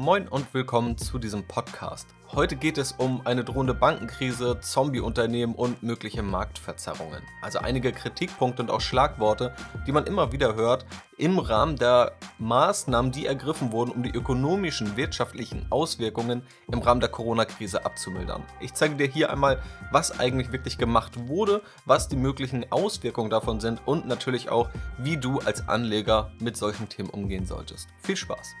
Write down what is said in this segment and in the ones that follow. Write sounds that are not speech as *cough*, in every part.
Moin und willkommen zu diesem Podcast. Heute geht es um eine drohende Bankenkrise, Zombieunternehmen und mögliche Marktverzerrungen. Also einige Kritikpunkte und auch Schlagworte, die man immer wieder hört im Rahmen der Maßnahmen, die ergriffen wurden, um die ökonomischen, wirtschaftlichen Auswirkungen im Rahmen der Corona-Krise abzumildern. Ich zeige dir hier einmal, was eigentlich wirklich gemacht wurde, was die möglichen Auswirkungen davon sind und natürlich auch, wie du als Anleger mit solchen Themen umgehen solltest. Viel Spaß!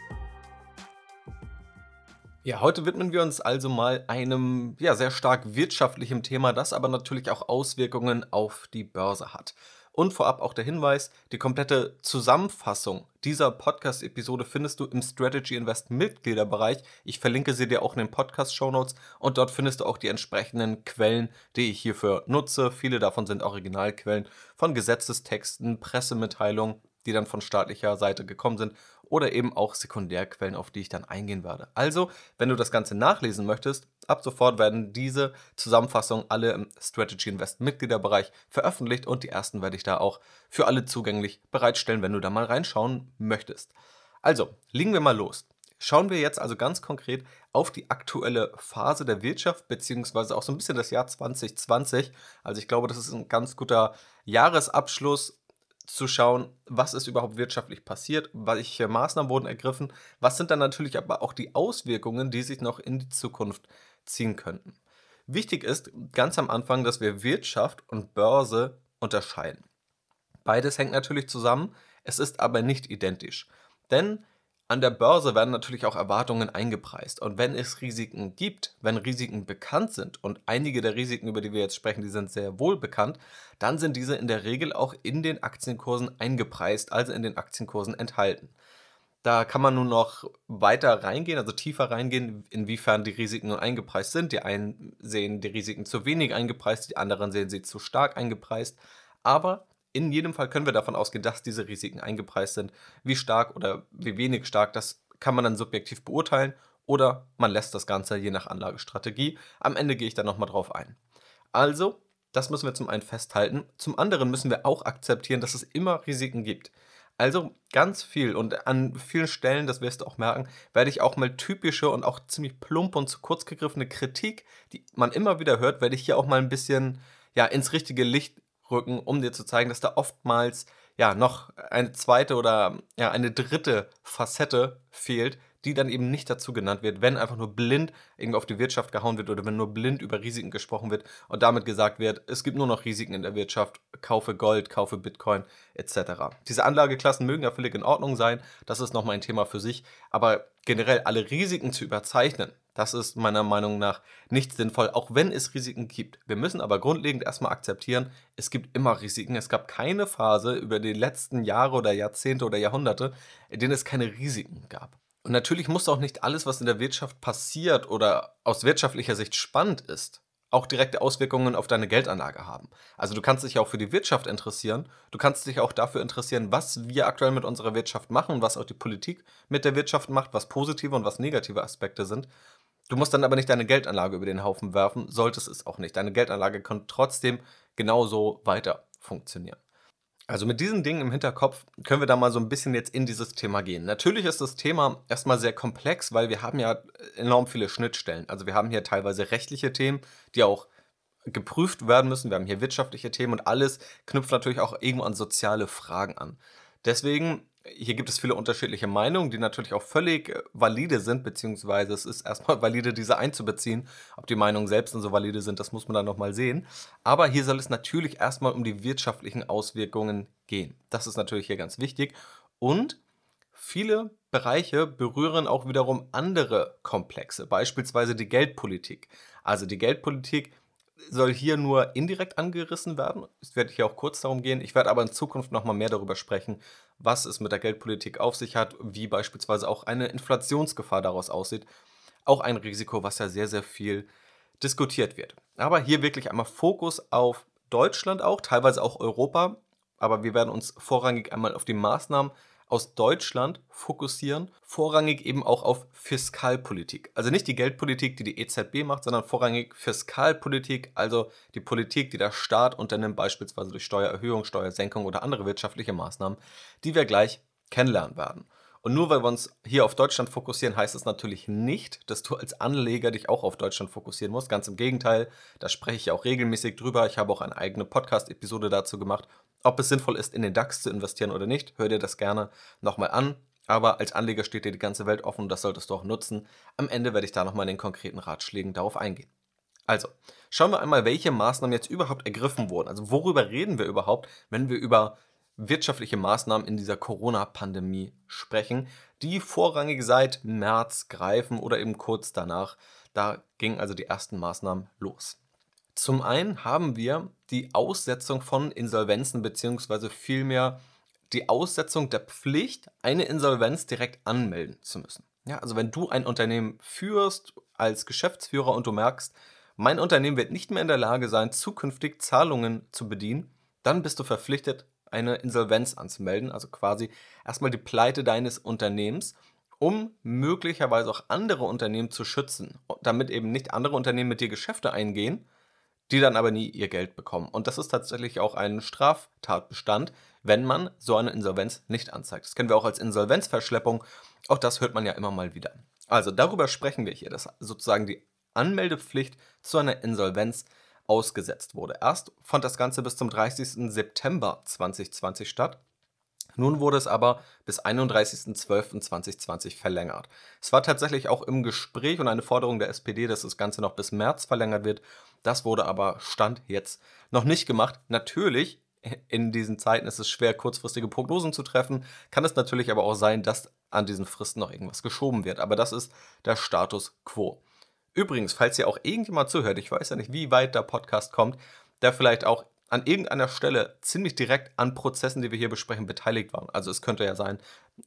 Ja, heute widmen wir uns also mal einem ja, sehr stark wirtschaftlichen Thema, das aber natürlich auch Auswirkungen auf die Börse hat. Und vorab auch der Hinweis, die komplette Zusammenfassung dieser Podcast-Episode findest du im Strategy Invest Mitgliederbereich. Ich verlinke sie dir auch in den Podcast-Show Notes und dort findest du auch die entsprechenden Quellen, die ich hierfür nutze. Viele davon sind Originalquellen von Gesetzestexten, Pressemitteilungen, die dann von staatlicher Seite gekommen sind oder eben auch Sekundärquellen, auf die ich dann eingehen werde. Also, wenn du das Ganze nachlesen möchtest, ab sofort werden diese Zusammenfassungen alle im Strategy Invest Mitgliederbereich veröffentlicht und die ersten werde ich da auch für alle zugänglich bereitstellen, wenn du da mal reinschauen möchtest. Also, legen wir mal los. Schauen wir jetzt also ganz konkret auf die aktuelle Phase der Wirtschaft, beziehungsweise auch so ein bisschen das Jahr 2020. Also ich glaube, das ist ein ganz guter Jahresabschluss zu schauen, was ist überhaupt wirtschaftlich passiert, welche Maßnahmen wurden ergriffen, was sind dann natürlich aber auch die Auswirkungen, die sich noch in die Zukunft ziehen könnten. Wichtig ist ganz am Anfang, dass wir Wirtschaft und Börse unterscheiden. Beides hängt natürlich zusammen, es ist aber nicht identisch. Denn an der Börse werden natürlich auch Erwartungen eingepreist. Und wenn es Risiken gibt, wenn Risiken bekannt sind, und einige der Risiken, über die wir jetzt sprechen, die sind sehr wohl bekannt, dann sind diese in der Regel auch in den Aktienkursen eingepreist, also in den Aktienkursen enthalten. Da kann man nun noch weiter reingehen, also tiefer reingehen, inwiefern die Risiken nun eingepreist sind. Die einen sehen die Risiken zu wenig eingepreist, die anderen sehen sie zu stark eingepreist. Aber in jedem Fall können wir davon ausgehen, dass diese Risiken eingepreist sind. Wie stark oder wie wenig stark, das kann man dann subjektiv beurteilen oder man lässt das Ganze je nach Anlagestrategie. Am Ende gehe ich dann nochmal drauf ein. Also, das müssen wir zum einen festhalten. Zum anderen müssen wir auch akzeptieren, dass es immer Risiken gibt. Also ganz viel und an vielen Stellen, das wirst du auch merken, werde ich auch mal typische und auch ziemlich plump und zu kurz gegriffene Kritik, die man immer wieder hört, werde ich hier auch mal ein bisschen ja, ins richtige Licht rücken, um dir zu zeigen, dass da oftmals ja noch eine zweite oder ja eine dritte Facette fehlt, die dann eben nicht dazu genannt wird, wenn einfach nur blind irgendwie auf die Wirtschaft gehauen wird oder wenn nur blind über Risiken gesprochen wird und damit gesagt wird, es gibt nur noch Risiken in der Wirtschaft, kaufe Gold, kaufe Bitcoin etc. Diese Anlageklassen mögen ja völlig in Ordnung sein, das ist nochmal ein Thema für sich, aber generell alle Risiken zu überzeichnen, das ist meiner Meinung nach nicht sinnvoll, auch wenn es Risiken gibt. Wir müssen aber grundlegend erstmal akzeptieren, es gibt immer Risiken. Es gab keine Phase über die letzten Jahre oder Jahrzehnte oder Jahrhunderte, in denen es keine Risiken gab. Und natürlich muss auch nicht alles, was in der Wirtschaft passiert oder aus wirtschaftlicher Sicht spannend ist, auch direkte Auswirkungen auf deine Geldanlage haben. Also du kannst dich auch für die Wirtschaft interessieren, du kannst dich auch dafür interessieren, was wir aktuell mit unserer Wirtschaft machen, was auch die Politik mit der Wirtschaft macht, was positive und was negative Aspekte sind. Du musst dann aber nicht deine Geldanlage über den Haufen werfen, solltest es auch nicht. Deine Geldanlage kann trotzdem genauso weiter funktionieren. Also mit diesen Dingen im Hinterkopf können wir da mal so ein bisschen jetzt in dieses Thema gehen. Natürlich ist das Thema erstmal sehr komplex, weil wir haben ja enorm viele Schnittstellen. Also wir haben hier teilweise rechtliche Themen, die auch geprüft werden müssen. Wir haben hier wirtschaftliche Themen und alles knüpft natürlich auch irgendwo an soziale Fragen an. Deswegen hier gibt es viele unterschiedliche Meinungen, die natürlich auch völlig äh, valide sind, beziehungsweise es ist *laughs* erstmal valide, diese einzubeziehen. Ob die Meinungen selbst dann so valide sind, das muss man dann nochmal sehen. Aber hier soll es natürlich erstmal um die wirtschaftlichen Auswirkungen gehen. Das ist natürlich hier ganz wichtig. Und viele Bereiche berühren auch wiederum andere Komplexe, beispielsweise die Geldpolitik. Also die Geldpolitik soll hier nur indirekt angerissen werden. Es werde hier auch kurz darum gehen. Ich werde aber in Zukunft nochmal mehr darüber sprechen, was es mit der Geldpolitik auf sich hat, wie beispielsweise auch eine Inflationsgefahr daraus aussieht. Auch ein Risiko, was ja sehr, sehr viel diskutiert wird. Aber hier wirklich einmal Fokus auf Deutschland auch, teilweise auch Europa. Aber wir werden uns vorrangig einmal auf die Maßnahmen aus Deutschland fokussieren, vorrangig eben auch auf Fiskalpolitik. Also nicht die Geldpolitik, die die EZB macht, sondern vorrangig Fiskalpolitik, also die Politik, die der Staat unternimmt, beispielsweise durch Steuererhöhung, Steuersenkung oder andere wirtschaftliche Maßnahmen, die wir gleich kennenlernen werden. Und nur weil wir uns hier auf Deutschland fokussieren, heißt es natürlich nicht, dass du als Anleger dich auch auf Deutschland fokussieren musst. Ganz im Gegenteil, da spreche ich auch regelmäßig drüber. Ich habe auch eine eigene Podcast-Episode dazu gemacht. Ob es sinnvoll ist, in den DAX zu investieren oder nicht, hör dir das gerne nochmal an. Aber als Anleger steht dir die ganze Welt offen und das solltest du auch nutzen. Am Ende werde ich da nochmal in den konkreten Ratschlägen darauf eingehen. Also, schauen wir einmal, welche Maßnahmen jetzt überhaupt ergriffen wurden. Also, worüber reden wir überhaupt, wenn wir über wirtschaftliche Maßnahmen in dieser Corona-Pandemie sprechen, die vorrangig seit März greifen oder eben kurz danach. Da gingen also die ersten Maßnahmen los. Zum einen haben wir die Aussetzung von Insolvenzen beziehungsweise vielmehr die Aussetzung der Pflicht, eine Insolvenz direkt anmelden zu müssen. Ja, also wenn du ein Unternehmen führst als Geschäftsführer und du merkst, mein Unternehmen wird nicht mehr in der Lage sein, zukünftig Zahlungen zu bedienen, dann bist du verpflichtet, eine Insolvenz anzumelden, also quasi erstmal die Pleite deines Unternehmens, um möglicherweise auch andere Unternehmen zu schützen, damit eben nicht andere Unternehmen mit dir Geschäfte eingehen, die dann aber nie ihr Geld bekommen. Und das ist tatsächlich auch ein Straftatbestand, wenn man so eine Insolvenz nicht anzeigt. Das kennen wir auch als Insolvenzverschleppung. Auch das hört man ja immer mal wieder. Also darüber sprechen wir hier, dass sozusagen die Anmeldepflicht zu einer Insolvenz ausgesetzt wurde. Erst fand das Ganze bis zum 30. September 2020 statt. Nun wurde es aber bis 31.12.2020 verlängert. Es war tatsächlich auch im Gespräch und eine Forderung der SPD, dass das Ganze noch bis März verlängert wird. Das wurde aber Stand jetzt noch nicht gemacht. Natürlich, in diesen Zeiten ist es schwer, kurzfristige Prognosen zu treffen. Kann es natürlich aber auch sein, dass an diesen Fristen noch irgendwas geschoben wird. Aber das ist der Status quo. Übrigens, falls ihr auch irgendjemand zuhört, ich weiß ja nicht, wie weit der Podcast kommt, der vielleicht auch an irgendeiner Stelle ziemlich direkt an Prozessen, die wir hier besprechen, beteiligt war. Also es könnte ja sein,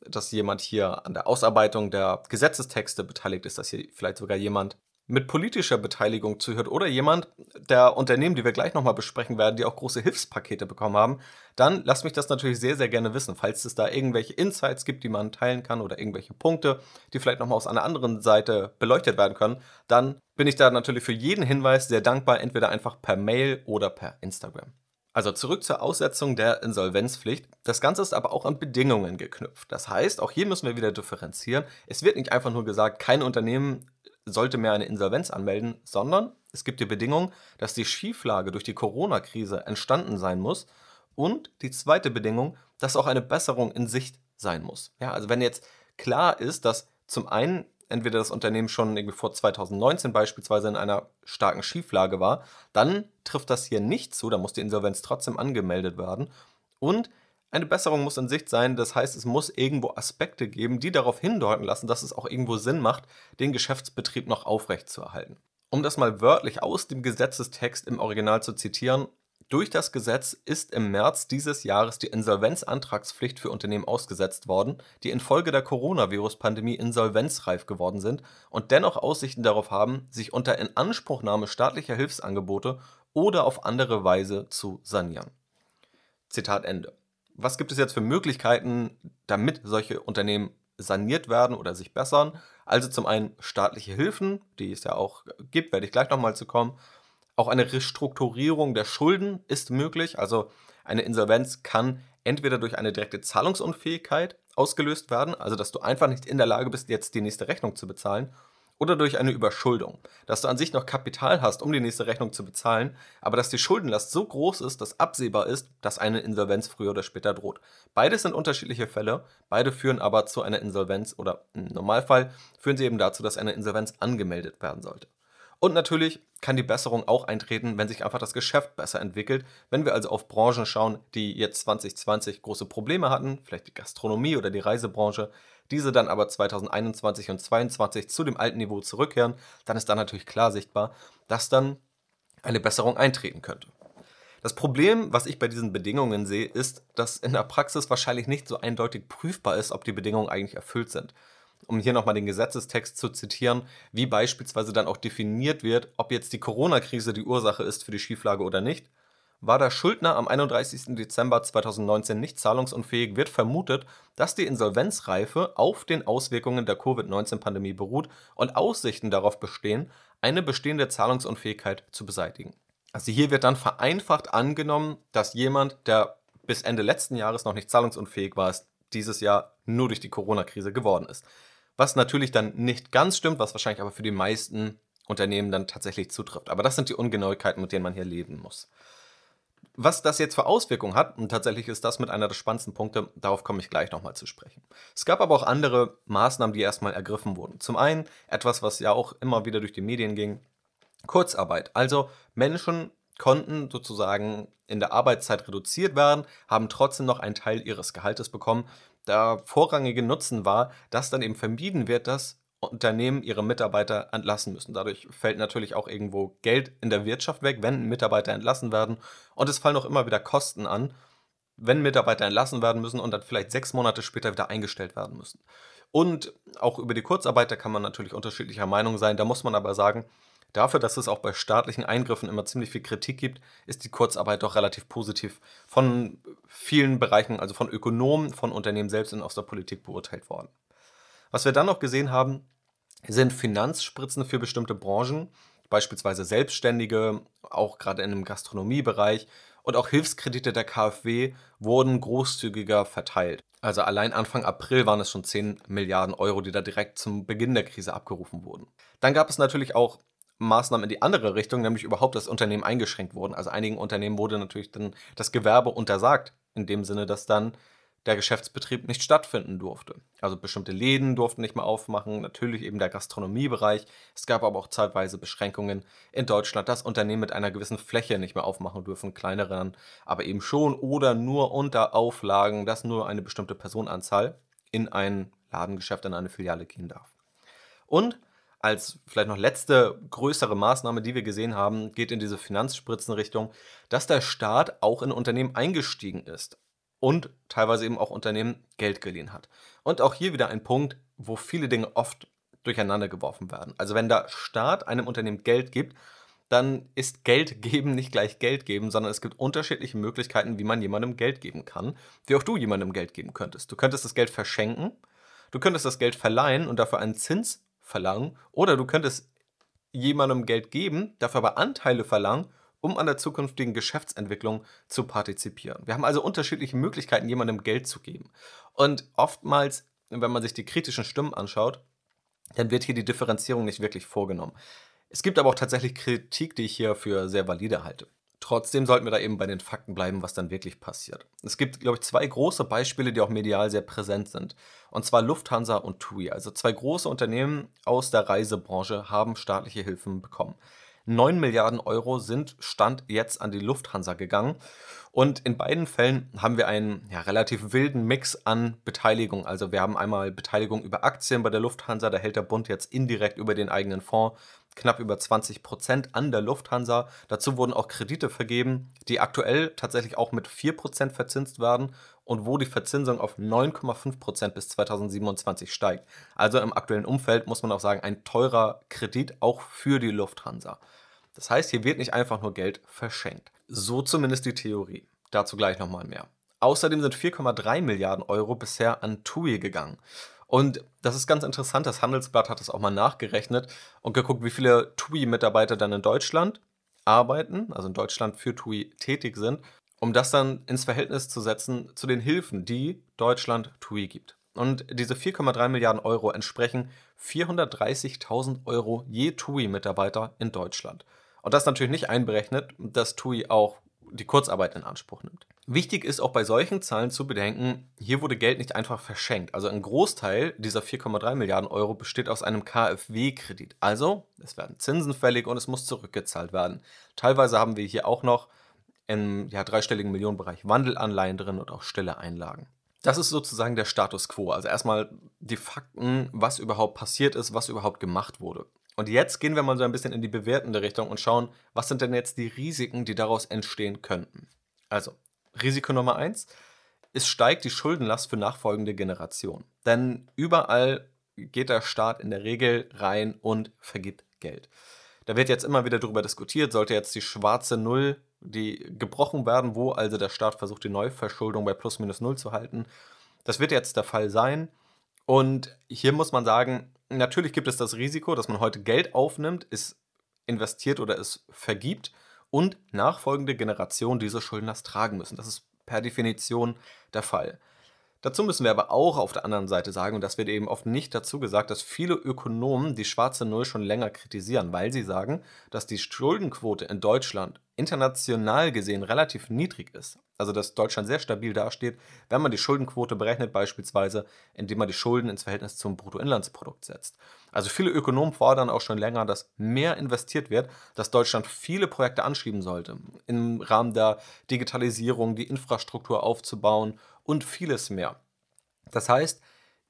dass jemand hier an der Ausarbeitung der Gesetzestexte beteiligt ist, dass hier vielleicht sogar jemand mit politischer Beteiligung zuhört oder jemand der Unternehmen, die wir gleich nochmal besprechen werden, die auch große Hilfspakete bekommen haben, dann lasst mich das natürlich sehr, sehr gerne wissen. Falls es da irgendwelche Insights gibt, die man teilen kann oder irgendwelche Punkte, die vielleicht nochmal aus einer anderen Seite beleuchtet werden können, dann bin ich da natürlich für jeden Hinweis sehr dankbar, entweder einfach per Mail oder per Instagram. Also zurück zur Aussetzung der Insolvenzpflicht. Das Ganze ist aber auch an Bedingungen geknüpft. Das heißt, auch hier müssen wir wieder differenzieren. Es wird nicht einfach nur gesagt, kein Unternehmen sollte mehr eine Insolvenz anmelden, sondern es gibt die Bedingung, dass die Schieflage durch die Corona-Krise entstanden sein muss und die zweite Bedingung, dass auch eine Besserung in Sicht sein muss. Ja, also wenn jetzt klar ist, dass zum einen entweder das Unternehmen schon irgendwie vor 2019 beispielsweise in einer starken Schieflage war, dann trifft das hier nicht zu, da muss die Insolvenz trotzdem angemeldet werden und eine Besserung muss in Sicht sein, das heißt, es muss irgendwo Aspekte geben, die darauf hindeuten lassen, dass es auch irgendwo Sinn macht, den Geschäftsbetrieb noch aufrechtzuerhalten. Um das mal wörtlich aus dem Gesetzestext im Original zu zitieren, durch das Gesetz ist im März dieses Jahres die Insolvenzantragspflicht für Unternehmen ausgesetzt worden, die infolge der Coronavirus-Pandemie insolvenzreif geworden sind und dennoch Aussichten darauf haben, sich unter Inanspruchnahme staatlicher Hilfsangebote oder auf andere Weise zu sanieren. Zitat Ende was gibt es jetzt für Möglichkeiten, damit solche Unternehmen saniert werden oder sich bessern? Also zum einen staatliche Hilfen, die es ja auch gibt, werde ich gleich nochmal zu kommen. Auch eine Restrukturierung der Schulden ist möglich. Also eine Insolvenz kann entweder durch eine direkte Zahlungsunfähigkeit ausgelöst werden, also dass du einfach nicht in der Lage bist, jetzt die nächste Rechnung zu bezahlen, oder durch eine Überschuldung, dass du an sich noch Kapital hast, um die nächste Rechnung zu bezahlen, aber dass die Schuldenlast so groß ist, dass absehbar ist, dass eine Insolvenz früher oder später droht. Beides sind unterschiedliche Fälle, beide führen aber zu einer Insolvenz oder im Normalfall führen sie eben dazu, dass eine Insolvenz angemeldet werden sollte. Und natürlich kann die Besserung auch eintreten, wenn sich einfach das Geschäft besser entwickelt. Wenn wir also auf Branchen schauen, die jetzt 2020 große Probleme hatten, vielleicht die Gastronomie oder die Reisebranche, diese dann aber 2021 und 2022 zu dem alten Niveau zurückkehren, dann ist dann natürlich klar sichtbar, dass dann eine Besserung eintreten könnte. Das Problem, was ich bei diesen Bedingungen sehe, ist, dass in der Praxis wahrscheinlich nicht so eindeutig prüfbar ist, ob die Bedingungen eigentlich erfüllt sind. Um hier nochmal den Gesetzestext zu zitieren, wie beispielsweise dann auch definiert wird, ob jetzt die Corona-Krise die Ursache ist für die Schieflage oder nicht war der Schuldner am 31. Dezember 2019 nicht zahlungsunfähig, wird vermutet, dass die Insolvenzreife auf den Auswirkungen der Covid-19-Pandemie beruht und Aussichten darauf bestehen, eine bestehende Zahlungsunfähigkeit zu beseitigen. Also hier wird dann vereinfacht angenommen, dass jemand, der bis Ende letzten Jahres noch nicht zahlungsunfähig war, es dieses Jahr nur durch die Corona-Krise geworden ist. Was natürlich dann nicht ganz stimmt, was wahrscheinlich aber für die meisten Unternehmen dann tatsächlich zutrifft. Aber das sind die Ungenauigkeiten, mit denen man hier leben muss. Was das jetzt für Auswirkungen hat, und tatsächlich ist das mit einer der spannendsten Punkte, darauf komme ich gleich nochmal zu sprechen. Es gab aber auch andere Maßnahmen, die erstmal ergriffen wurden. Zum einen etwas, was ja auch immer wieder durch die Medien ging, Kurzarbeit. Also Menschen konnten sozusagen in der Arbeitszeit reduziert werden, haben trotzdem noch einen Teil ihres Gehaltes bekommen. Der vorrangige Nutzen war, dass dann eben vermieden wird, dass Unternehmen ihre Mitarbeiter entlassen müssen. Dadurch fällt natürlich auch irgendwo Geld in der Wirtschaft weg, wenn Mitarbeiter entlassen werden. Und es fallen auch immer wieder Kosten an, wenn Mitarbeiter entlassen werden müssen und dann vielleicht sechs Monate später wieder eingestellt werden müssen. Und auch über die Kurzarbeit, da kann man natürlich unterschiedlicher Meinung sein. Da muss man aber sagen, dafür, dass es auch bei staatlichen Eingriffen immer ziemlich viel Kritik gibt, ist die Kurzarbeit doch relativ positiv von vielen Bereichen, also von Ökonomen, von Unternehmen selbst und aus der Politik beurteilt worden. Was wir dann noch gesehen haben, sind Finanzspritzen für bestimmte Branchen, beispielsweise Selbstständige, auch gerade in dem Gastronomiebereich und auch Hilfskredite der KfW wurden großzügiger verteilt. Also allein Anfang April waren es schon 10 Milliarden Euro, die da direkt zum Beginn der Krise abgerufen wurden. Dann gab es natürlich auch Maßnahmen in die andere Richtung, nämlich überhaupt, dass Unternehmen eingeschränkt wurden. Also einigen Unternehmen wurde natürlich dann das Gewerbe untersagt, in dem Sinne, dass dann der Geschäftsbetrieb nicht stattfinden durfte. Also bestimmte Läden durften nicht mehr aufmachen, natürlich eben der Gastronomiebereich. Es gab aber auch zeitweise Beschränkungen in Deutschland, dass Unternehmen mit einer gewissen Fläche nicht mehr aufmachen dürfen, kleineren aber eben schon oder nur unter Auflagen, dass nur eine bestimmte Personenanzahl in ein Ladengeschäft, in eine Filiale gehen darf. Und als vielleicht noch letzte größere Maßnahme, die wir gesehen haben, geht in diese Finanzspritzenrichtung, dass der Staat auch in Unternehmen eingestiegen ist und teilweise eben auch Unternehmen Geld geliehen hat. Und auch hier wieder ein Punkt, wo viele Dinge oft durcheinander geworfen werden. Also wenn der Staat einem Unternehmen Geld gibt, dann ist Geld geben nicht gleich Geld geben, sondern es gibt unterschiedliche Möglichkeiten, wie man jemandem Geld geben kann, wie auch du jemandem Geld geben könntest. Du könntest das Geld verschenken, du könntest das Geld verleihen und dafür einen Zins verlangen, oder du könntest jemandem Geld geben, dafür aber Anteile verlangen um an der zukünftigen Geschäftsentwicklung zu partizipieren. Wir haben also unterschiedliche Möglichkeiten, jemandem Geld zu geben. Und oftmals, wenn man sich die kritischen Stimmen anschaut, dann wird hier die Differenzierung nicht wirklich vorgenommen. Es gibt aber auch tatsächlich Kritik, die ich hier für sehr valide halte. Trotzdem sollten wir da eben bei den Fakten bleiben, was dann wirklich passiert. Es gibt, glaube ich, zwei große Beispiele, die auch medial sehr präsent sind. Und zwar Lufthansa und TUI. Also zwei große Unternehmen aus der Reisebranche haben staatliche Hilfen bekommen. 9 Milliarden Euro sind Stand jetzt an die Lufthansa gegangen. Und in beiden Fällen haben wir einen ja, relativ wilden Mix an Beteiligung. Also wir haben einmal Beteiligung über Aktien bei der Lufthansa, da hält der Bund jetzt indirekt über den eigenen Fonds knapp über 20 Prozent an der Lufthansa. Dazu wurden auch Kredite vergeben, die aktuell tatsächlich auch mit 4 Prozent verzinst werden und wo die Verzinsung auf 9,5 Prozent bis 2027 steigt. Also im aktuellen Umfeld muss man auch sagen, ein teurer Kredit auch für die Lufthansa. Das heißt, hier wird nicht einfach nur Geld verschenkt. So zumindest die Theorie. Dazu gleich nochmal mehr. Außerdem sind 4,3 Milliarden Euro bisher an TUI gegangen. Und das ist ganz interessant, das Handelsblatt hat es auch mal nachgerechnet und geguckt, wie viele TUI-Mitarbeiter dann in Deutschland arbeiten, also in Deutschland für TUI tätig sind, um das dann ins Verhältnis zu setzen zu den Hilfen, die Deutschland TUI gibt. Und diese 4,3 Milliarden Euro entsprechen 430.000 Euro je TUI-Mitarbeiter in Deutschland. Und das natürlich nicht einberechnet, dass TUI auch die Kurzarbeit in Anspruch nimmt. Wichtig ist auch bei solchen Zahlen zu bedenken, hier wurde Geld nicht einfach verschenkt. Also ein Großteil dieser 4,3 Milliarden Euro besteht aus einem KfW-Kredit. Also es werden Zinsen fällig und es muss zurückgezahlt werden. Teilweise haben wir hier auch noch im ja, dreistelligen Millionenbereich Wandelanleihen drin und auch stille Einlagen. Das ist sozusagen der Status quo. Also erstmal die Fakten, was überhaupt passiert ist, was überhaupt gemacht wurde. Und jetzt gehen wir mal so ein bisschen in die bewertende Richtung und schauen, was sind denn jetzt die Risiken, die daraus entstehen könnten. Also, Risiko Nummer eins: es steigt die Schuldenlast für nachfolgende Generationen. Denn überall geht der Staat in der Regel rein und vergibt Geld. Da wird jetzt immer wieder darüber diskutiert, sollte jetzt die schwarze Null, die gebrochen werden, wo also der Staat versucht, die Neuverschuldung bei plus minus null zu halten. Das wird jetzt der Fall sein. Und hier muss man sagen, natürlich gibt es das Risiko, dass man heute Geld aufnimmt, es investiert oder es vergibt und nachfolgende Generationen diese Schuldenlast tragen müssen. Das ist per Definition der Fall. Dazu müssen wir aber auch auf der anderen Seite sagen, und das wird eben oft nicht dazu gesagt, dass viele Ökonomen die schwarze Null schon länger kritisieren, weil sie sagen, dass die Schuldenquote in Deutschland international gesehen relativ niedrig ist. Also dass Deutschland sehr stabil dasteht, wenn man die Schuldenquote berechnet, beispielsweise indem man die Schulden ins Verhältnis zum Bruttoinlandsprodukt setzt. Also viele Ökonomen fordern auch schon länger, dass mehr investiert wird, dass Deutschland viele Projekte anschieben sollte, im Rahmen der Digitalisierung die Infrastruktur aufzubauen und vieles mehr. Das heißt,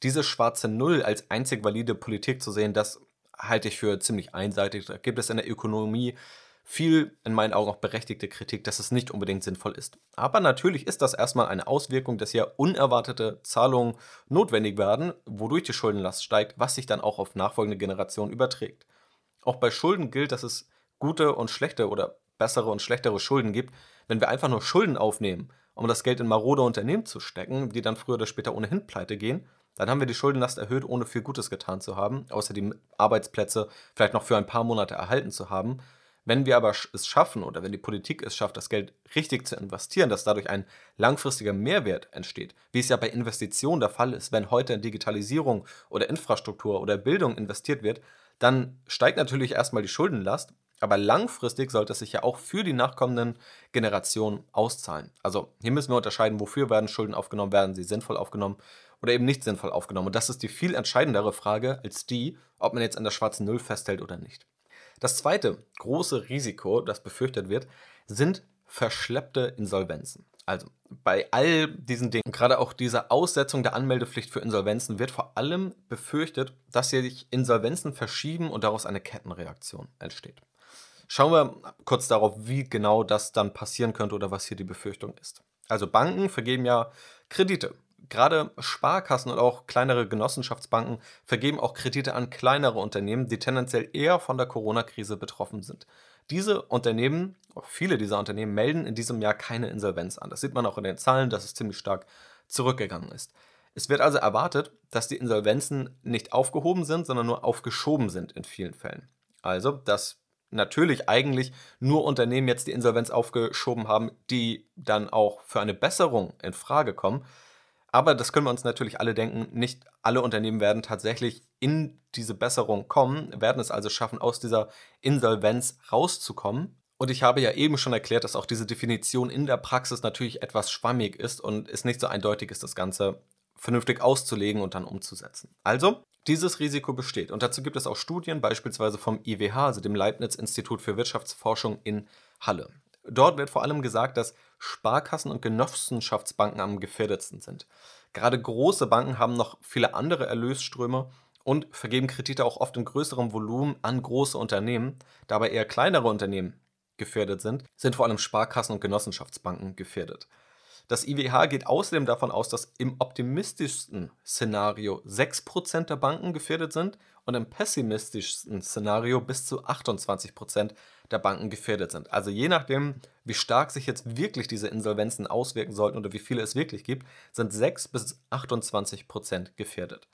diese schwarze Null als einzig valide Politik zu sehen, das halte ich für ziemlich einseitig. Da gibt es in der Ökonomie viel, in meinen Augen auch berechtigte Kritik, dass es nicht unbedingt sinnvoll ist. Aber natürlich ist das erstmal eine Auswirkung, dass hier unerwartete Zahlungen notwendig werden, wodurch die Schuldenlast steigt, was sich dann auch auf nachfolgende Generationen überträgt. Auch bei Schulden gilt, dass es gute und schlechte oder bessere und schlechtere Schulden gibt. Wenn wir einfach nur Schulden aufnehmen, um das Geld in marode Unternehmen zu stecken, die dann früher oder später ohnehin pleite gehen, dann haben wir die Schuldenlast erhöht, ohne viel Gutes getan zu haben, außer die Arbeitsplätze vielleicht noch für ein paar Monate erhalten zu haben. Wenn wir aber es schaffen oder wenn die Politik es schafft, das Geld richtig zu investieren, dass dadurch ein langfristiger Mehrwert entsteht, wie es ja bei Investitionen der Fall ist, wenn heute in Digitalisierung oder Infrastruktur oder Bildung investiert wird, dann steigt natürlich erstmal die Schuldenlast, aber langfristig sollte es sich ja auch für die nachkommenden Generationen auszahlen. Also hier müssen wir unterscheiden, wofür werden Schulden aufgenommen, werden sie sinnvoll aufgenommen oder eben nicht sinnvoll aufgenommen. Und das ist die viel entscheidendere Frage als die, ob man jetzt an der schwarzen Null festhält oder nicht. Das zweite große Risiko, das befürchtet wird, sind verschleppte Insolvenzen. Also bei all diesen Dingen, gerade auch diese Aussetzung der Anmeldepflicht für Insolvenzen, wird vor allem befürchtet, dass sich Insolvenzen verschieben und daraus eine Kettenreaktion entsteht. Schauen wir kurz darauf, wie genau das dann passieren könnte oder was hier die Befürchtung ist. Also Banken vergeben ja Kredite. Gerade Sparkassen und auch kleinere Genossenschaftsbanken vergeben auch Kredite an kleinere Unternehmen, die tendenziell eher von der Corona-Krise betroffen sind. Diese Unternehmen, viele dieser Unternehmen melden in diesem Jahr keine Insolvenz an. Das sieht man auch in den Zahlen, dass es ziemlich stark zurückgegangen ist. Es wird also erwartet, dass die Insolvenzen nicht aufgehoben sind, sondern nur aufgeschoben sind in vielen Fällen. Also, dass natürlich eigentlich nur Unternehmen jetzt die Insolvenz aufgeschoben haben, die dann auch für eine Besserung in Frage kommen. Aber das können wir uns natürlich alle denken, nicht alle Unternehmen werden tatsächlich in diese Besserung kommen, werden es also schaffen, aus dieser Insolvenz rauszukommen. Und ich habe ja eben schon erklärt, dass auch diese Definition in der Praxis natürlich etwas schwammig ist und es nicht so eindeutig ist, das Ganze vernünftig auszulegen und dann umzusetzen. Also, dieses Risiko besteht. Und dazu gibt es auch Studien, beispielsweise vom IWH, also dem Leibniz-Institut für Wirtschaftsforschung in Halle. Dort wird vor allem gesagt, dass Sparkassen und Genossenschaftsbanken am gefährdetsten sind. Gerade große Banken haben noch viele andere Erlösströme und vergeben Kredite auch oft in größerem Volumen an große Unternehmen. Dabei eher kleinere Unternehmen gefährdet sind, sind vor allem Sparkassen und Genossenschaftsbanken gefährdet. Das IWH geht außerdem davon aus, dass im optimistischsten Szenario 6% der Banken gefährdet sind und im pessimistischsten Szenario bis zu 28% der Banken gefährdet sind. Also je nachdem, wie stark sich jetzt wirklich diese Insolvenzen auswirken sollten oder wie viele es wirklich gibt, sind 6 bis 28% gefährdet.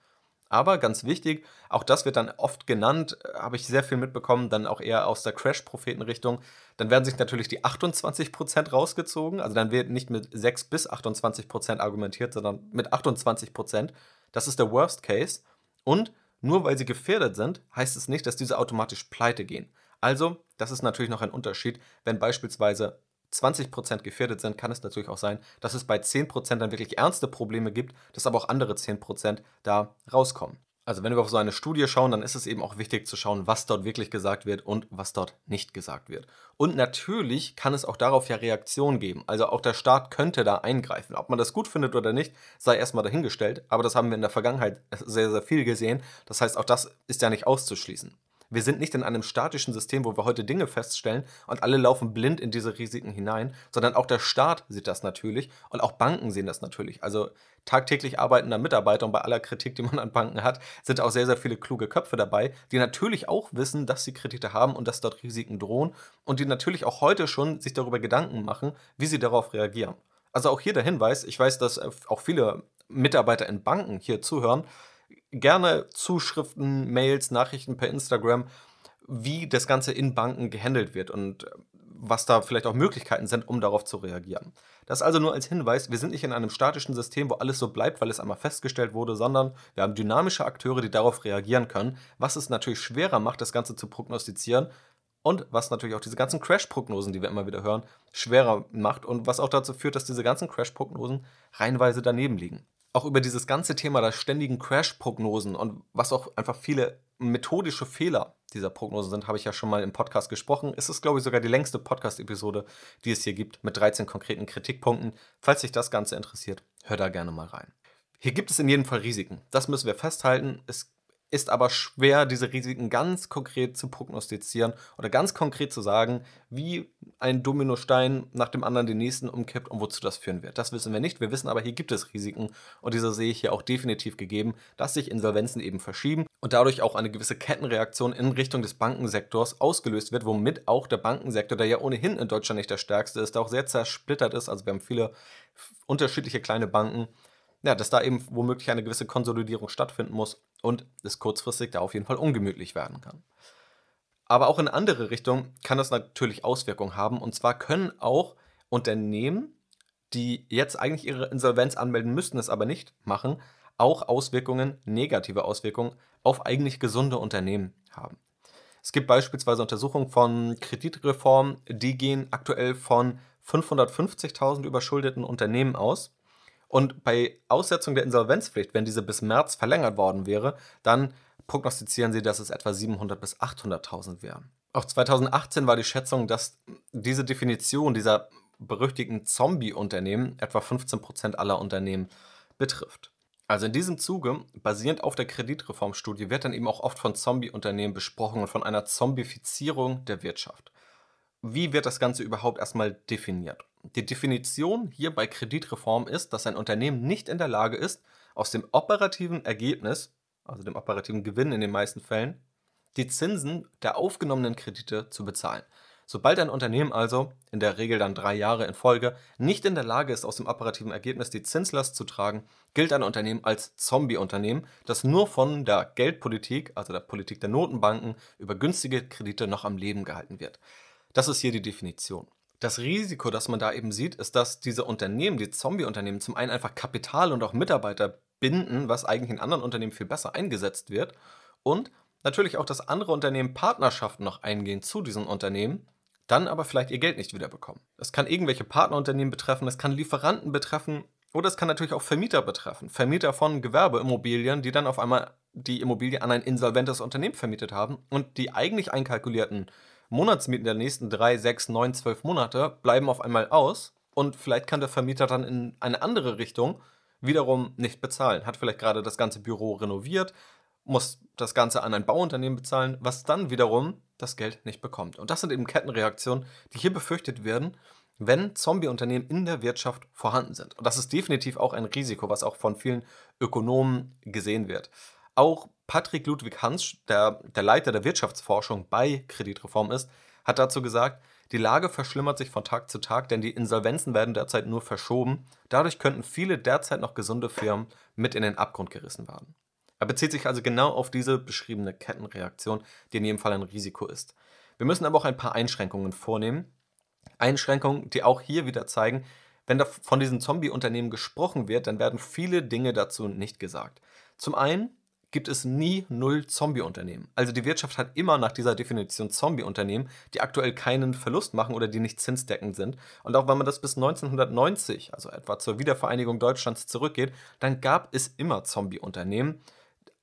Aber ganz wichtig, auch das wird dann oft genannt, äh, habe ich sehr viel mitbekommen, dann auch eher aus der Crash-Propheten-Richtung. Dann werden sich natürlich die 28% rausgezogen. Also dann wird nicht mit 6 bis 28% argumentiert, sondern mit 28%. Das ist der Worst Case. Und nur weil sie gefährdet sind, heißt es nicht, dass diese automatisch pleite gehen. Also, das ist natürlich noch ein Unterschied, wenn beispielsweise 20% gefährdet sind, kann es natürlich auch sein, dass es bei 10% dann wirklich ernste Probleme gibt, dass aber auch andere 10% da rauskommen. Also wenn wir auf so eine Studie schauen, dann ist es eben auch wichtig zu schauen, was dort wirklich gesagt wird und was dort nicht gesagt wird. Und natürlich kann es auch darauf ja Reaktionen geben. Also auch der Staat könnte da eingreifen. Ob man das gut findet oder nicht, sei erstmal dahingestellt. Aber das haben wir in der Vergangenheit sehr, sehr viel gesehen. Das heißt, auch das ist ja nicht auszuschließen. Wir sind nicht in einem statischen System, wo wir heute Dinge feststellen und alle laufen blind in diese Risiken hinein, sondern auch der Staat sieht das natürlich und auch Banken sehen das natürlich. Also tagtäglich arbeitender Mitarbeiter und bei aller Kritik, die man an Banken hat, sind auch sehr, sehr viele kluge Köpfe dabei, die natürlich auch wissen, dass sie Kredite haben und dass dort Risiken drohen und die natürlich auch heute schon sich darüber Gedanken machen, wie sie darauf reagieren. Also auch hier der Hinweis, ich weiß, dass auch viele Mitarbeiter in Banken hier zuhören, gerne Zuschriften, Mails, Nachrichten per Instagram, wie das Ganze in Banken gehandelt wird und äh, was da vielleicht auch Möglichkeiten sind, um darauf zu reagieren. Das also nur als Hinweis, wir sind nicht in einem statischen System, wo alles so bleibt, weil es einmal festgestellt wurde, sondern wir haben dynamische Akteure, die darauf reagieren können, was es natürlich schwerer macht, das Ganze zu prognostizieren und was natürlich auch diese ganzen Crash-Prognosen, die wir immer wieder hören, schwerer macht und was auch dazu führt, dass diese ganzen Crash-Prognosen reihenweise daneben liegen. Auch über dieses ganze Thema der ständigen Crash-Prognosen und was auch einfach viele methodische Fehler dieser Prognosen sind, habe ich ja schon mal im Podcast gesprochen. Es ist, glaube ich, sogar die längste Podcast-Episode, die es hier gibt, mit 13 konkreten Kritikpunkten. Falls dich das Ganze interessiert, hör da gerne mal rein. Hier gibt es in jedem Fall Risiken. Das müssen wir festhalten. Es ist aber schwer, diese Risiken ganz konkret zu prognostizieren oder ganz konkret zu sagen, wie ein Dominostein nach dem anderen den nächsten umkippt und wozu das führen wird. Das wissen wir nicht. Wir wissen aber, hier gibt es Risiken und diese sehe ich hier auch definitiv gegeben, dass sich Insolvenzen eben verschieben und dadurch auch eine gewisse Kettenreaktion in Richtung des Bankensektors ausgelöst wird, womit auch der Bankensektor, der ja ohnehin in Deutschland nicht der stärkste ist, auch sehr zersplittert ist. Also wir haben viele unterschiedliche kleine Banken ja, dass da eben womöglich eine gewisse Konsolidierung stattfinden muss und es kurzfristig da auf jeden Fall ungemütlich werden kann. Aber auch in andere Richtungen kann das natürlich Auswirkungen haben. Und zwar können auch Unternehmen, die jetzt eigentlich ihre Insolvenz anmelden müssten, es aber nicht machen, auch Auswirkungen, negative Auswirkungen auf eigentlich gesunde Unternehmen haben. Es gibt beispielsweise Untersuchungen von Kreditreformen, die gehen aktuell von 550.000 überschuldeten Unternehmen aus. Und bei Aussetzung der Insolvenzpflicht, wenn diese bis März verlängert worden wäre, dann prognostizieren sie, dass es etwa 700.000 bis 800.000 wären. Auch 2018 war die Schätzung, dass diese Definition dieser berüchtigten Zombie-Unternehmen etwa 15% aller Unternehmen betrifft. Also in diesem Zuge, basierend auf der Kreditreformstudie, wird dann eben auch oft von Zombie-Unternehmen besprochen und von einer Zombifizierung der Wirtschaft. Wie wird das Ganze überhaupt erstmal definiert? Die Definition hier bei Kreditreform ist, dass ein Unternehmen nicht in der Lage ist, aus dem operativen Ergebnis, also dem operativen Gewinn in den meisten Fällen, die Zinsen der aufgenommenen Kredite zu bezahlen. Sobald ein Unternehmen also, in der Regel dann drei Jahre in Folge, nicht in der Lage ist, aus dem operativen Ergebnis die Zinslast zu tragen, gilt ein Unternehmen als Zombie-Unternehmen, das nur von der Geldpolitik, also der Politik der Notenbanken, über günstige Kredite noch am Leben gehalten wird. Das ist hier die Definition. Das Risiko, das man da eben sieht, ist, dass diese Unternehmen, die Zombie-Unternehmen, zum einen einfach Kapital und auch Mitarbeiter binden, was eigentlich in anderen Unternehmen viel besser eingesetzt wird. Und natürlich auch, dass andere Unternehmen Partnerschaften noch eingehen zu diesen Unternehmen, dann aber vielleicht ihr Geld nicht wiederbekommen. Es kann irgendwelche Partnerunternehmen betreffen, es kann Lieferanten betreffen oder es kann natürlich auch Vermieter betreffen. Vermieter von Gewerbeimmobilien, die dann auf einmal die Immobilie an ein insolventes Unternehmen vermietet haben und die eigentlich einkalkulierten Monatsmieten der nächsten drei, sechs, neun, zwölf Monate bleiben auf einmal aus und vielleicht kann der Vermieter dann in eine andere Richtung wiederum nicht bezahlen. Hat vielleicht gerade das ganze Büro renoviert, muss das Ganze an ein Bauunternehmen bezahlen, was dann wiederum das Geld nicht bekommt. Und das sind eben Kettenreaktionen, die hier befürchtet werden, wenn Zombie-Unternehmen in der Wirtschaft vorhanden sind. Und das ist definitiv auch ein Risiko, was auch von vielen Ökonomen gesehen wird. Auch Patrick Ludwig Hans, der der Leiter der Wirtschaftsforschung bei Kreditreform ist, hat dazu gesagt, die Lage verschlimmert sich von Tag zu Tag, denn die Insolvenzen werden derzeit nur verschoben. Dadurch könnten viele derzeit noch gesunde Firmen mit in den Abgrund gerissen werden. Er bezieht sich also genau auf diese beschriebene Kettenreaktion, die in jedem Fall ein Risiko ist. Wir müssen aber auch ein paar Einschränkungen vornehmen. Einschränkungen, die auch hier wieder zeigen, wenn von diesen Zombie-Unternehmen gesprochen wird, dann werden viele Dinge dazu nicht gesagt. Zum einen gibt es nie null Zombie-Unternehmen. Also die Wirtschaft hat immer nach dieser Definition Zombie-Unternehmen, die aktuell keinen Verlust machen oder die nicht zinsdeckend sind. Und auch wenn man das bis 1990, also etwa zur Wiedervereinigung Deutschlands zurückgeht, dann gab es immer Zombie-Unternehmen.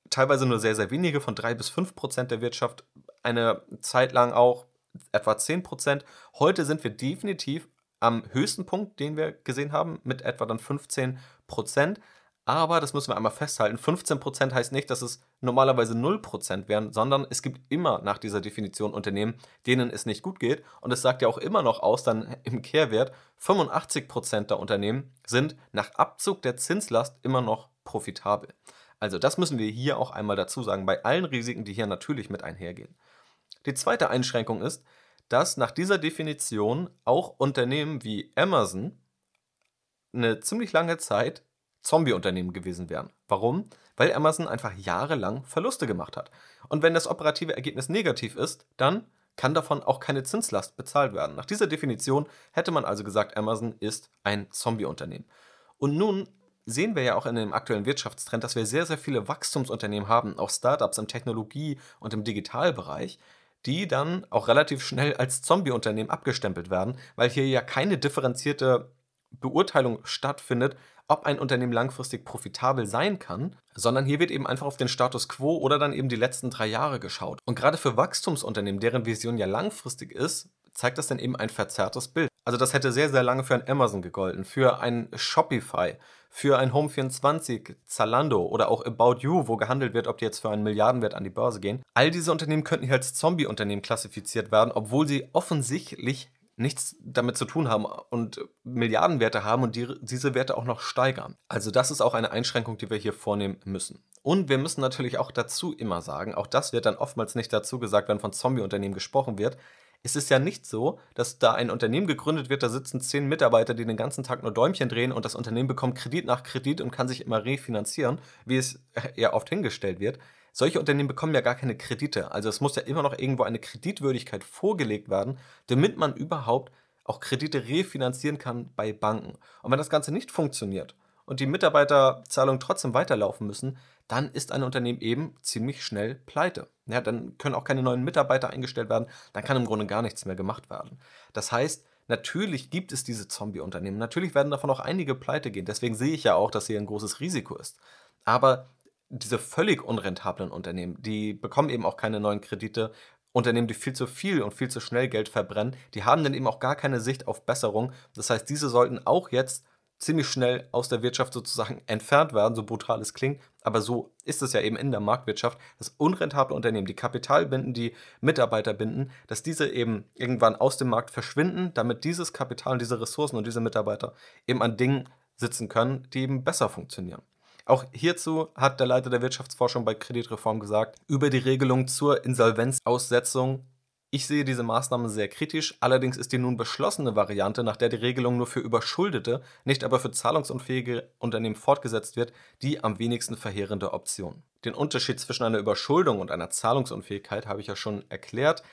Teilweise nur sehr, sehr wenige, von drei bis fünf Prozent der Wirtschaft. Eine Zeit lang auch etwa zehn Prozent. Heute sind wir definitiv am höchsten Punkt, den wir gesehen haben, mit etwa dann 15 Prozent. Aber das müssen wir einmal festhalten. 15% heißt nicht, dass es normalerweise 0% wären, sondern es gibt immer nach dieser Definition Unternehmen, denen es nicht gut geht. Und es sagt ja auch immer noch aus, dann *laughs* im Kehrwert, 85% der Unternehmen sind nach Abzug der Zinslast immer noch profitabel. Also das müssen wir hier auch einmal dazu sagen, bei allen Risiken, die hier natürlich mit einhergehen. Die zweite Einschränkung ist, dass nach dieser Definition auch Unternehmen wie Amazon eine ziemlich lange Zeit Zombie-Unternehmen gewesen wären. Warum? Weil Amazon einfach jahrelang Verluste gemacht hat. Und wenn das operative Ergebnis negativ ist, dann kann davon auch keine Zinslast bezahlt werden. Nach dieser Definition hätte man also gesagt, Amazon ist ein Zombie-Unternehmen. Und nun sehen wir ja auch in dem aktuellen Wirtschaftstrend, dass wir sehr, sehr viele Wachstumsunternehmen haben, auch Startups im Technologie- und im Digitalbereich, die dann auch relativ schnell als Zombie-Unternehmen abgestempelt werden, weil hier ja keine differenzierte Beurteilung stattfindet, ob ein Unternehmen langfristig profitabel sein kann, sondern hier wird eben einfach auf den Status quo oder dann eben die letzten drei Jahre geschaut. Und gerade für Wachstumsunternehmen, deren Vision ja langfristig ist, zeigt das dann eben ein verzerrtes Bild. Also das hätte sehr, sehr lange für ein Amazon gegolten, für ein Shopify, für ein Home24, Zalando oder auch About You, wo gehandelt wird, ob die jetzt für einen Milliardenwert an die Börse gehen. All diese Unternehmen könnten hier als Zombie-Unternehmen klassifiziert werden, obwohl sie offensichtlich nichts damit zu tun haben und Milliardenwerte haben und die, diese Werte auch noch steigern. Also das ist auch eine Einschränkung, die wir hier vornehmen müssen. Und wir müssen natürlich auch dazu immer sagen, auch das wird dann oftmals nicht dazu gesagt, wenn von Zombie-Unternehmen gesprochen wird, es ist ja nicht so, dass da ein Unternehmen gegründet wird, da sitzen zehn Mitarbeiter, die den ganzen Tag nur Däumchen drehen und das Unternehmen bekommt Kredit nach Kredit und kann sich immer refinanzieren, wie es ja oft hingestellt wird. Solche Unternehmen bekommen ja gar keine Kredite. Also es muss ja immer noch irgendwo eine Kreditwürdigkeit vorgelegt werden, damit man überhaupt auch Kredite refinanzieren kann bei Banken. Und wenn das Ganze nicht funktioniert und die Mitarbeiterzahlungen trotzdem weiterlaufen müssen, dann ist ein Unternehmen eben ziemlich schnell pleite. Ja, dann können auch keine neuen Mitarbeiter eingestellt werden, dann kann im Grunde gar nichts mehr gemacht werden. Das heißt, natürlich gibt es diese Zombie-Unternehmen, natürlich werden davon auch einige pleite gehen, deswegen sehe ich ja auch, dass hier ein großes Risiko ist. Aber diese völlig unrentablen Unternehmen, die bekommen eben auch keine neuen Kredite. Unternehmen, die viel zu viel und viel zu schnell Geld verbrennen, die haben dann eben auch gar keine Sicht auf Besserung. Das heißt, diese sollten auch jetzt ziemlich schnell aus der Wirtschaft sozusagen entfernt werden, so brutal es klingt. Aber so ist es ja eben in der Marktwirtschaft, dass unrentable Unternehmen, die Kapital binden, die Mitarbeiter binden, dass diese eben irgendwann aus dem Markt verschwinden, damit dieses Kapital und diese Ressourcen und diese Mitarbeiter eben an Dingen sitzen können, die eben besser funktionieren. Auch hierzu hat der Leiter der Wirtschaftsforschung bei Kreditreform gesagt, über die Regelung zur Insolvenzaussetzung ich sehe diese Maßnahme sehr kritisch, allerdings ist die nun beschlossene Variante, nach der die Regelung nur für Überschuldete, nicht aber für zahlungsunfähige Unternehmen fortgesetzt wird, die am wenigsten verheerende Option. Den Unterschied zwischen einer Überschuldung und einer Zahlungsunfähigkeit habe ich ja schon erklärt.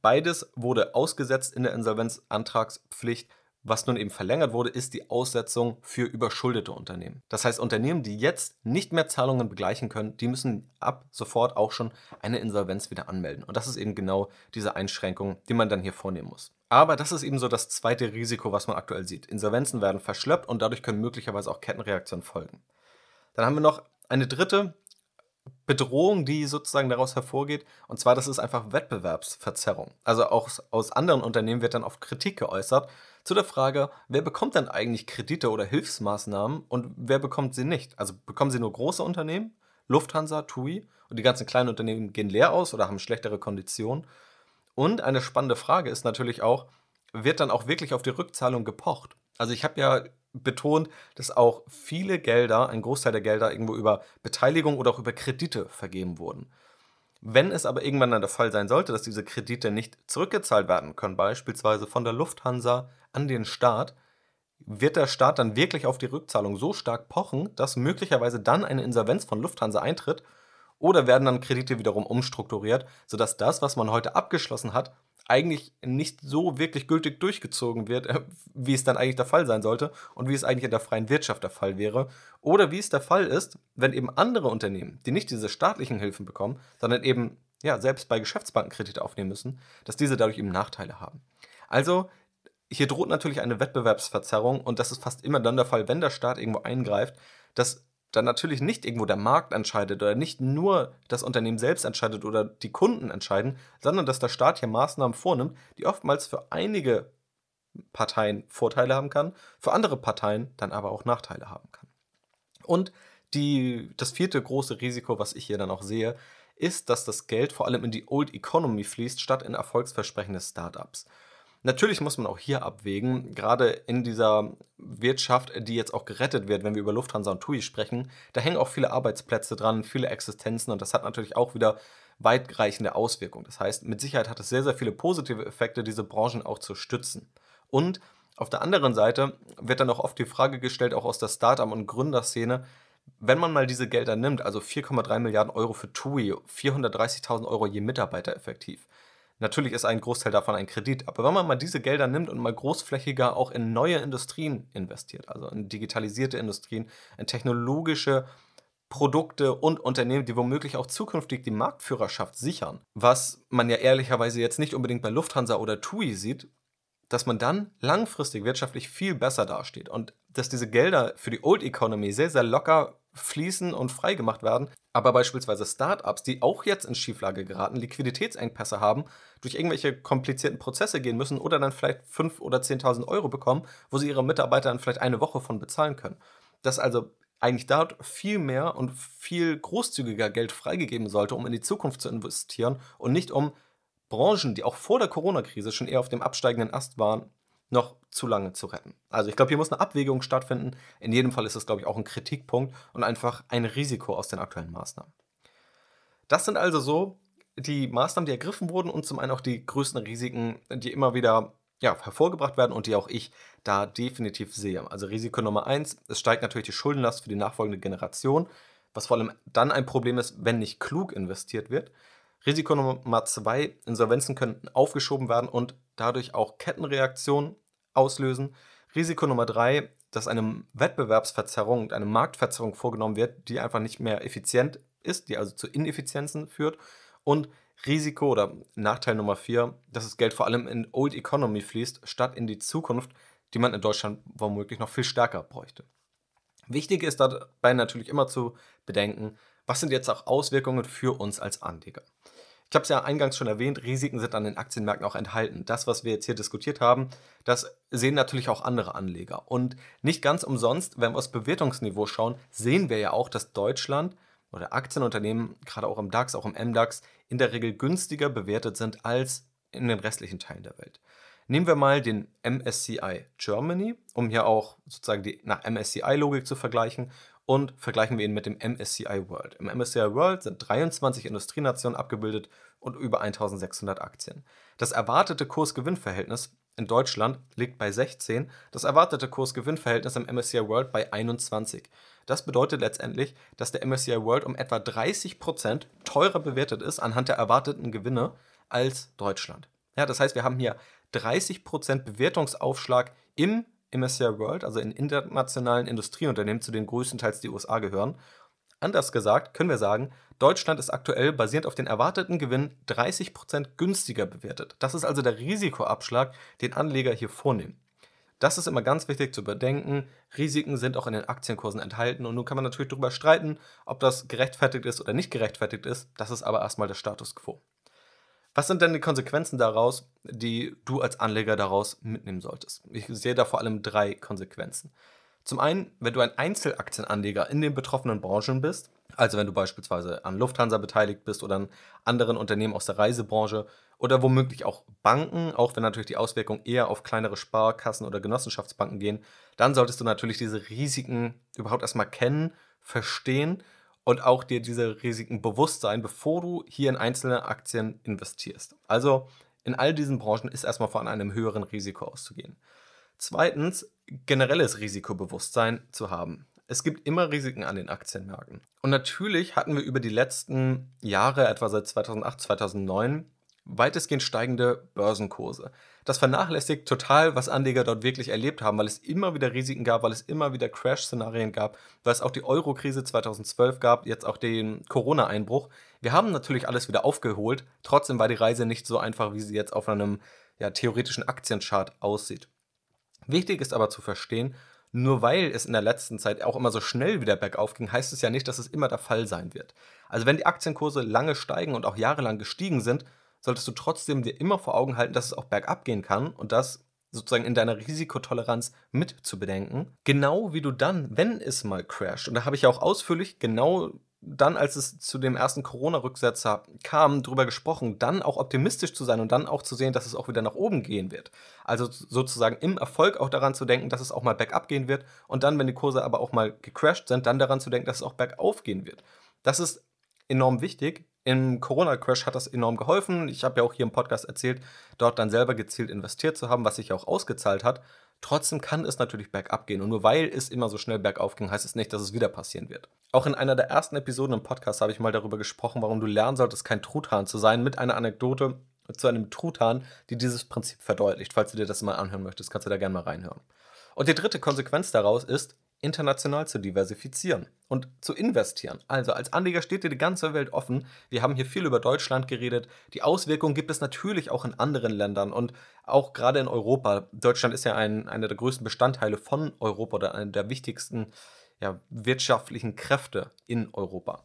Beides wurde ausgesetzt in der Insolvenzantragspflicht was nun eben verlängert wurde, ist die Aussetzung für überschuldete Unternehmen. Das heißt, Unternehmen, die jetzt nicht mehr Zahlungen begleichen können, die müssen ab sofort auch schon eine Insolvenz wieder anmelden. Und das ist eben genau diese Einschränkung, die man dann hier vornehmen muss. Aber das ist eben so das zweite Risiko, was man aktuell sieht. Insolvenzen werden verschleppt und dadurch können möglicherweise auch Kettenreaktionen folgen. Dann haben wir noch eine dritte Bedrohung, die sozusagen daraus hervorgeht. Und zwar, das ist einfach Wettbewerbsverzerrung. Also auch aus anderen Unternehmen wird dann oft Kritik geäußert zu der Frage, wer bekommt denn eigentlich Kredite oder Hilfsmaßnahmen und wer bekommt sie nicht? Also bekommen sie nur große Unternehmen, Lufthansa, TUI und die ganzen kleinen Unternehmen gehen leer aus oder haben schlechtere Konditionen? Und eine spannende Frage ist natürlich auch, wird dann auch wirklich auf die Rückzahlung gepocht? Also ich habe ja betont, dass auch viele Gelder, ein Großteil der Gelder irgendwo über Beteiligung oder auch über Kredite vergeben wurden. Wenn es aber irgendwann dann der Fall sein sollte, dass diese Kredite nicht zurückgezahlt werden können, beispielsweise von der Lufthansa an den Staat, wird der Staat dann wirklich auf die Rückzahlung so stark pochen, dass möglicherweise dann eine Insolvenz von Lufthansa eintritt oder werden dann Kredite wiederum umstrukturiert, sodass das, was man heute abgeschlossen hat, eigentlich nicht so wirklich gültig durchgezogen wird, äh, wie es dann eigentlich der Fall sein sollte und wie es eigentlich in der freien Wirtschaft der Fall wäre. Oder wie es der Fall ist, wenn eben andere Unternehmen, die nicht diese staatlichen Hilfen bekommen, sondern eben ja, selbst bei Geschäftsbanken Kredite aufnehmen müssen, dass diese dadurch eben Nachteile haben. Also hier droht natürlich eine Wettbewerbsverzerrung und das ist fast immer dann der Fall, wenn der Staat irgendwo eingreift, dass dann natürlich nicht irgendwo der Markt entscheidet oder nicht nur das Unternehmen selbst entscheidet oder die Kunden entscheiden, sondern dass der Staat hier Maßnahmen vornimmt, die oftmals für einige Parteien Vorteile haben kann, für andere Parteien dann aber auch Nachteile haben kann. Und die, das vierte große Risiko, was ich hier dann auch sehe, ist, dass das Geld vor allem in die Old Economy fließt, statt in erfolgsversprechende Startups. Natürlich muss man auch hier abwägen, gerade in dieser Wirtschaft, die jetzt auch gerettet wird, wenn wir über Lufthansa und TUI sprechen, da hängen auch viele Arbeitsplätze dran, viele Existenzen und das hat natürlich auch wieder weitreichende Auswirkungen. Das heißt, mit Sicherheit hat es sehr, sehr viele positive Effekte, diese Branchen auch zu stützen. Und auf der anderen Seite wird dann auch oft die Frage gestellt, auch aus der Startup- und Gründerszene, wenn man mal diese Gelder nimmt, also 4,3 Milliarden Euro für TUI, 430.000 Euro je Mitarbeiter effektiv, Natürlich ist ein Großteil davon ein Kredit, aber wenn man mal diese Gelder nimmt und mal großflächiger auch in neue Industrien investiert, also in digitalisierte Industrien, in technologische Produkte und Unternehmen, die womöglich auch zukünftig die Marktführerschaft sichern, was man ja ehrlicherweise jetzt nicht unbedingt bei Lufthansa oder TUI sieht, dass man dann langfristig wirtschaftlich viel besser dasteht und dass diese Gelder für die Old Economy sehr, sehr locker fließen und freigemacht werden. Aber beispielsweise Startups, die auch jetzt in Schieflage geraten, Liquiditätsengpässe haben, durch irgendwelche komplizierten Prozesse gehen müssen oder dann vielleicht 5.000 oder 10.000 Euro bekommen, wo sie ihre Mitarbeiter dann vielleicht eine Woche von bezahlen können. Dass also eigentlich dort viel mehr und viel großzügiger Geld freigegeben sollte, um in die Zukunft zu investieren und nicht um Branchen, die auch vor der Corona-Krise schon eher auf dem absteigenden Ast waren, noch zu lange zu retten. Also ich glaube, hier muss eine Abwägung stattfinden. In jedem Fall ist es, glaube ich, auch ein Kritikpunkt und einfach ein Risiko aus den aktuellen Maßnahmen. Das sind also so die Maßnahmen, die ergriffen wurden und zum einen auch die größten Risiken, die immer wieder ja, hervorgebracht werden und die auch ich da definitiv sehe. Also Risiko Nummer eins, es steigt natürlich die Schuldenlast für die nachfolgende Generation, was vor allem dann ein Problem ist, wenn nicht klug investiert wird. Risiko Nummer zwei, Insolvenzen könnten aufgeschoben werden und dadurch auch Kettenreaktionen auslösen. Risiko Nummer drei, dass eine Wettbewerbsverzerrung und eine Marktverzerrung vorgenommen wird, die einfach nicht mehr effizient ist, die also zu Ineffizienzen führt. Und Risiko oder Nachteil Nummer vier, dass das Geld vor allem in Old Economy fließt, statt in die Zukunft, die man in Deutschland womöglich noch viel stärker bräuchte. Wichtig ist dabei natürlich immer zu bedenken, was sind jetzt auch Auswirkungen für uns als Anleger. Ich habe es ja eingangs schon erwähnt, Risiken sind an den Aktienmärkten auch enthalten. Das, was wir jetzt hier diskutiert haben, das sehen natürlich auch andere Anleger. Und nicht ganz umsonst, wenn wir aufs Bewertungsniveau schauen, sehen wir ja auch, dass Deutschland oder Aktienunternehmen, gerade auch im DAX, auch im MDAX, in der Regel günstiger bewertet sind als in den restlichen Teilen der Welt. Nehmen wir mal den MSCI Germany, um hier auch sozusagen die nach MSCI-Logik zu vergleichen und vergleichen wir ihn mit dem MSCI World. Im MSCI World sind 23 Industrienationen abgebildet und über 1600 Aktien. Das erwartete Kurs-Gewinn-Verhältnis in Deutschland liegt bei 16, das erwartete Kurs-Gewinn-Verhältnis im MSCI World bei 21. Das bedeutet letztendlich, dass der MSCI World um etwa 30% teurer bewertet ist anhand der erwarteten Gewinne als Deutschland. Ja, das heißt, wir haben hier 30% Bewertungsaufschlag im MSCI World, also in internationalen Industrieunternehmen, zu denen größtenteils die USA gehören. Anders gesagt können wir sagen, Deutschland ist aktuell basierend auf den erwarteten Gewinn 30% günstiger bewertet. Das ist also der Risikoabschlag, den Anleger hier vornehmen. Das ist immer ganz wichtig zu überdenken. Risiken sind auch in den Aktienkursen enthalten und nun kann man natürlich darüber streiten, ob das gerechtfertigt ist oder nicht gerechtfertigt ist. Das ist aber erstmal der Status quo. Was sind denn die Konsequenzen daraus, die du als Anleger daraus mitnehmen solltest? Ich sehe da vor allem drei Konsequenzen. Zum einen, wenn du ein Einzelaktienanleger in den betroffenen Branchen bist, also wenn du beispielsweise an Lufthansa beteiligt bist oder an anderen Unternehmen aus der Reisebranche oder womöglich auch Banken, auch wenn natürlich die Auswirkungen eher auf kleinere Sparkassen oder Genossenschaftsbanken gehen, dann solltest du natürlich diese Risiken überhaupt erstmal kennen, verstehen und auch dir diese Risiken bewusst sein, bevor du hier in einzelne Aktien investierst. Also in all diesen Branchen ist erstmal von einem höheren Risiko auszugehen. Zweitens, generelles Risikobewusstsein zu haben. Es gibt immer Risiken an den Aktienmärkten. Und natürlich hatten wir über die letzten Jahre, etwa seit 2008, 2009, weitestgehend steigende Börsenkurse. Das vernachlässigt total, was Anleger dort wirklich erlebt haben, weil es immer wieder Risiken gab, weil es immer wieder Crash-Szenarien gab, weil es auch die Euro-Krise 2012 gab, jetzt auch den Corona-Einbruch. Wir haben natürlich alles wieder aufgeholt, trotzdem war die Reise nicht so einfach, wie sie jetzt auf einem ja, theoretischen Aktienchart aussieht. Wichtig ist aber zu verstehen, nur weil es in der letzten Zeit auch immer so schnell wieder bergauf ging, heißt es ja nicht, dass es immer der Fall sein wird. Also wenn die Aktienkurse lange steigen und auch jahrelang gestiegen sind, solltest du trotzdem dir immer vor Augen halten, dass es auch bergab gehen kann und das sozusagen in deiner Risikotoleranz mit zu bedenken. Genau wie du dann, wenn es mal crasht, und da habe ich ja auch ausführlich genau dann, als es zu dem ersten Corona-Rücksetzer kam, darüber gesprochen, dann auch optimistisch zu sein und dann auch zu sehen, dass es auch wieder nach oben gehen wird. Also sozusagen im Erfolg auch daran zu denken, dass es auch mal bergab gehen wird und dann, wenn die Kurse aber auch mal gecrashed sind, dann daran zu denken, dass es auch bergauf gehen wird. Das ist enorm wichtig, im Corona-Crash hat das enorm geholfen. Ich habe ja auch hier im Podcast erzählt, dort dann selber gezielt investiert zu haben, was sich auch ausgezahlt hat. Trotzdem kann es natürlich bergab gehen. Und nur weil es immer so schnell bergauf ging, heißt es nicht, dass es wieder passieren wird. Auch in einer der ersten Episoden im Podcast habe ich mal darüber gesprochen, warum du lernen solltest, kein Truthahn zu sein, mit einer Anekdote, zu einem Truthahn, die dieses Prinzip verdeutlicht. Falls du dir das mal anhören möchtest, kannst du da gerne mal reinhören. Und die dritte Konsequenz daraus ist, international zu diversifizieren und zu investieren. Also als Anleger steht dir die ganze Welt offen. Wir haben hier viel über Deutschland geredet. Die Auswirkungen gibt es natürlich auch in anderen Ländern und auch gerade in Europa. Deutschland ist ja ein, einer der größten Bestandteile von Europa oder einer der wichtigsten ja, wirtschaftlichen Kräfte in Europa.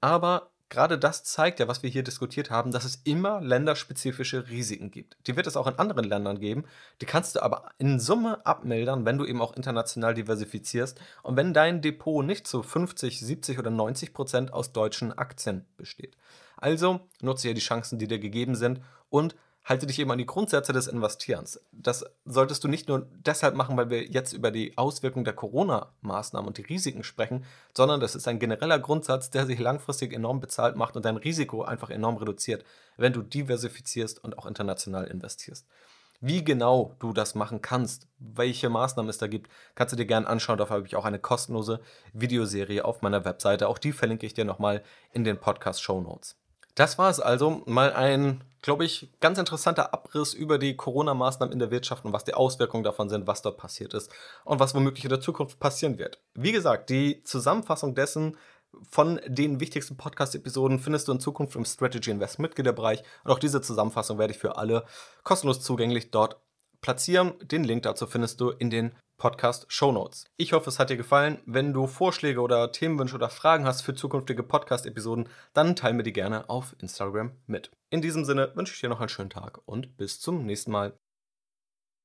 Aber gerade das zeigt ja, was wir hier diskutiert haben, dass es immer länderspezifische Risiken gibt. Die wird es auch in anderen Ländern geben. Die kannst du aber in Summe abmildern, wenn du eben auch international diversifizierst und wenn dein Depot nicht zu 50, 70 oder 90 Prozent aus deutschen Aktien besteht. Also nutze hier die Chancen, die dir gegeben sind und halte dich eben an die Grundsätze des Investierens. Das solltest du nicht nur deshalb machen, weil wir jetzt über die Auswirkungen der Corona-Maßnahmen und die Risiken sprechen, sondern das ist ein genereller Grundsatz, der sich langfristig enorm bezahlt macht und dein Risiko einfach enorm reduziert, wenn du diversifizierst und auch international investierst. Wie genau du das machen kannst, welche Maßnahmen es da gibt, kannst du dir gerne anschauen. Dafür habe ich auch eine kostenlose Videoserie auf meiner Webseite. Auch die verlinke ich dir nochmal in den Podcast-Show Notes. Das war es also. Mal ein, glaube ich, ganz interessanter Abriss über die Corona-Maßnahmen in der Wirtschaft und was die Auswirkungen davon sind, was dort passiert ist und was womöglich in der Zukunft passieren wird. Wie gesagt, die Zusammenfassung dessen von den wichtigsten Podcast-Episoden findest du in Zukunft im Strategy Invest Mitgliederbereich und auch diese Zusammenfassung werde ich für alle kostenlos zugänglich dort platzieren. Den Link dazu findest du in den Podcast Show Notes. Ich hoffe, es hat dir gefallen. Wenn du Vorschläge oder Themenwünsche oder Fragen hast für zukünftige Podcast-Episoden, dann teile mir die gerne auf Instagram mit. In diesem Sinne wünsche ich dir noch einen schönen Tag und bis zum nächsten Mal.